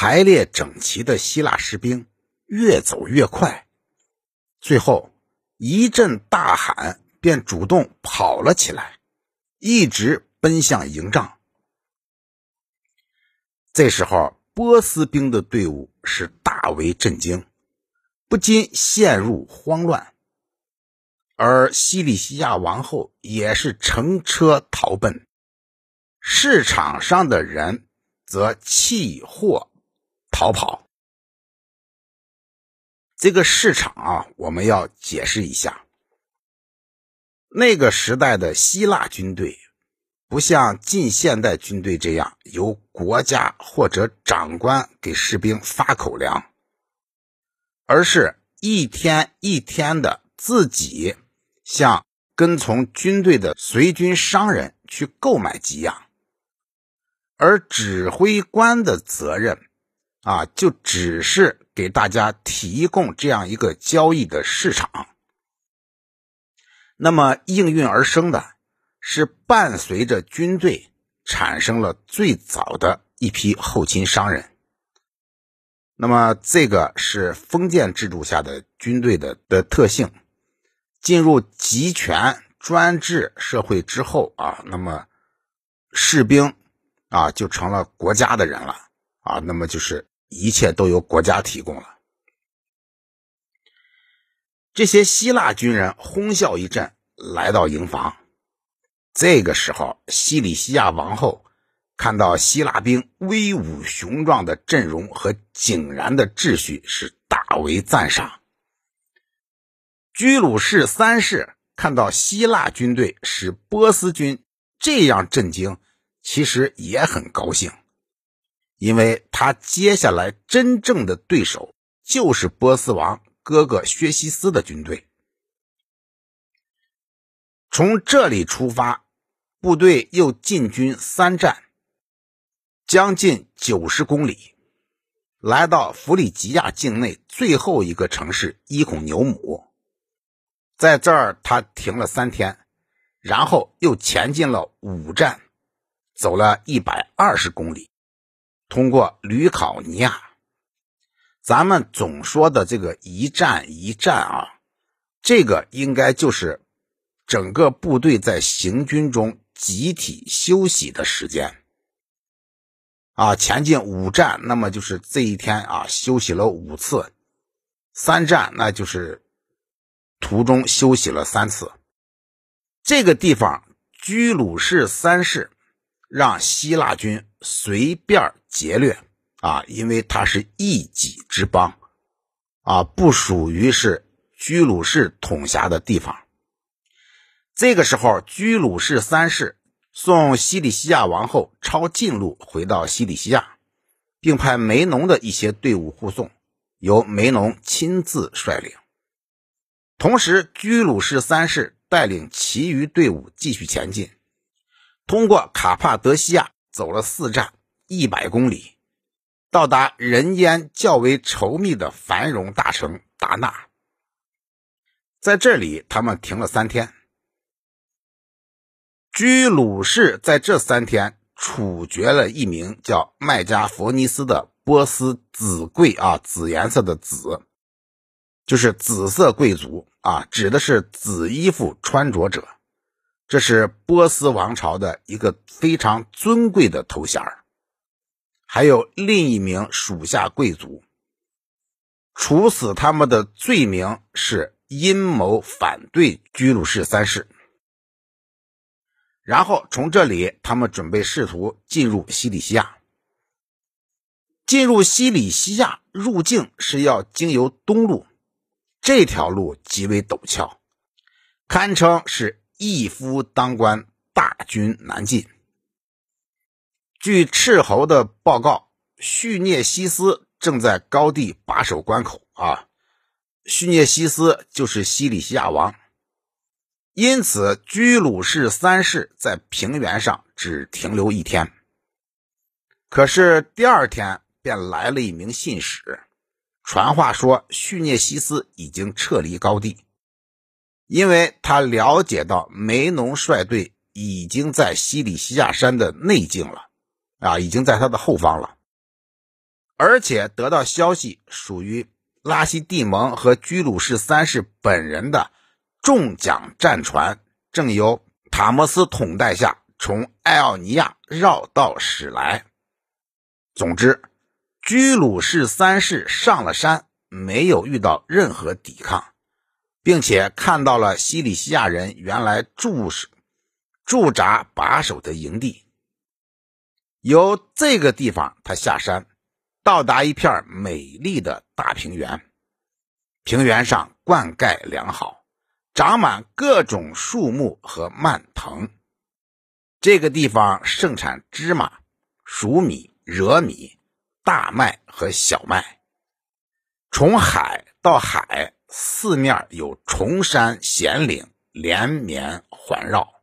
排列整齐的希腊士兵越走越快，最后一阵大喊，便主动跑了起来，一直奔向营帐。这时候，波斯兵的队伍是大为震惊，不禁陷入慌乱，而西里西亚王后也是乘车逃奔，市场上的人则弃货。逃跑，这个市场啊，我们要解释一下。那个时代的希腊军队，不像近现代军队这样由国家或者长官给士兵发口粮，而是一天一天的自己向跟从军队的随军商人去购买给养，而指挥官的责任。啊，就只是给大家提供这样一个交易的市场。那么应运而生的是，伴随着军队产生了最早的一批后勤商人。那么这个是封建制度下的军队的的特性。进入集权专制社会之后啊，那么士兵啊就成了国家的人了啊，那么就是。一切都由国家提供了。这些希腊军人哄笑一阵，来到营房。这个时候，西里西亚王后看到希腊兵威武雄壮的阵容和井然的秩序，是大为赞赏。居鲁士三世看到希腊军队使波斯军这样震惊，其实也很高兴。因为他接下来真正的对手就是波斯王哥哥薛西斯的军队。从这里出发，部队又进军三站，将近九十公里，来到弗里吉亚境内最后一个城市伊孔牛姆，在这儿他停了三天，然后又前进了五站，走了一百二十公里。通过吕考尼亚，咱们总说的这个一战一战啊，这个应该就是整个部队在行军中集体休息的时间啊。前进五站，那么就是这一天啊休息了五次；三站，那就是途中休息了三次。这个地方，居鲁士三世让希腊军随便。劫掠啊，因为它是一己之邦啊，不属于是居鲁士统辖的地方。这个时候，居鲁士三世送西里西亚王后抄近路回到西里西亚，并派梅农的一些队伍护送，由梅农亲自率领。同时，居鲁士三世带领其余队伍继续前进，通过卡帕德西亚走了四站。一百公里，到达人烟较为稠密的繁荣大城达纳。在这里，他们停了三天。居鲁士在这三天处决了一名叫麦加佛尼斯的波斯紫贵啊，紫颜色的紫，就是紫色贵族啊，指的是紫衣服穿着者。这是波斯王朝的一个非常尊贵的头衔儿。还有另一名属下贵族，处死他们的罪名是阴谋反对居鲁士三世。然后从这里，他们准备试图进入西里西亚。进入西里西亚入境是要经由东路，这条路极为陡峭，堪称是一夫当关，大军难进。据斥候的报告，叙涅西斯正在高地把守关口啊。叙涅西斯就是西里西亚王，因此居鲁士三世在平原上只停留一天。可是第二天便来了一名信使，传话说叙涅西斯已经撤离高地，因为他了解到梅农率队已经在西里西亚山的内境了。啊，已经在他的后方了，而且得到消息，属于拉西蒂蒙和居鲁士三世本人的重奖战船，正由塔莫斯统带下从艾奥尼亚绕道驶来。总之，居鲁士三世上了山，没有遇到任何抵抗，并且看到了西里西亚人原来驻、驻扎把守的营地。由这个地方，他下山，到达一片美丽的大平原。平原上灌溉良好，长满各种树木和蔓藤。这个地方盛产芝麻、黍米、稗米、大麦和小麦。从海到海，四面有崇山险岭连绵环绕。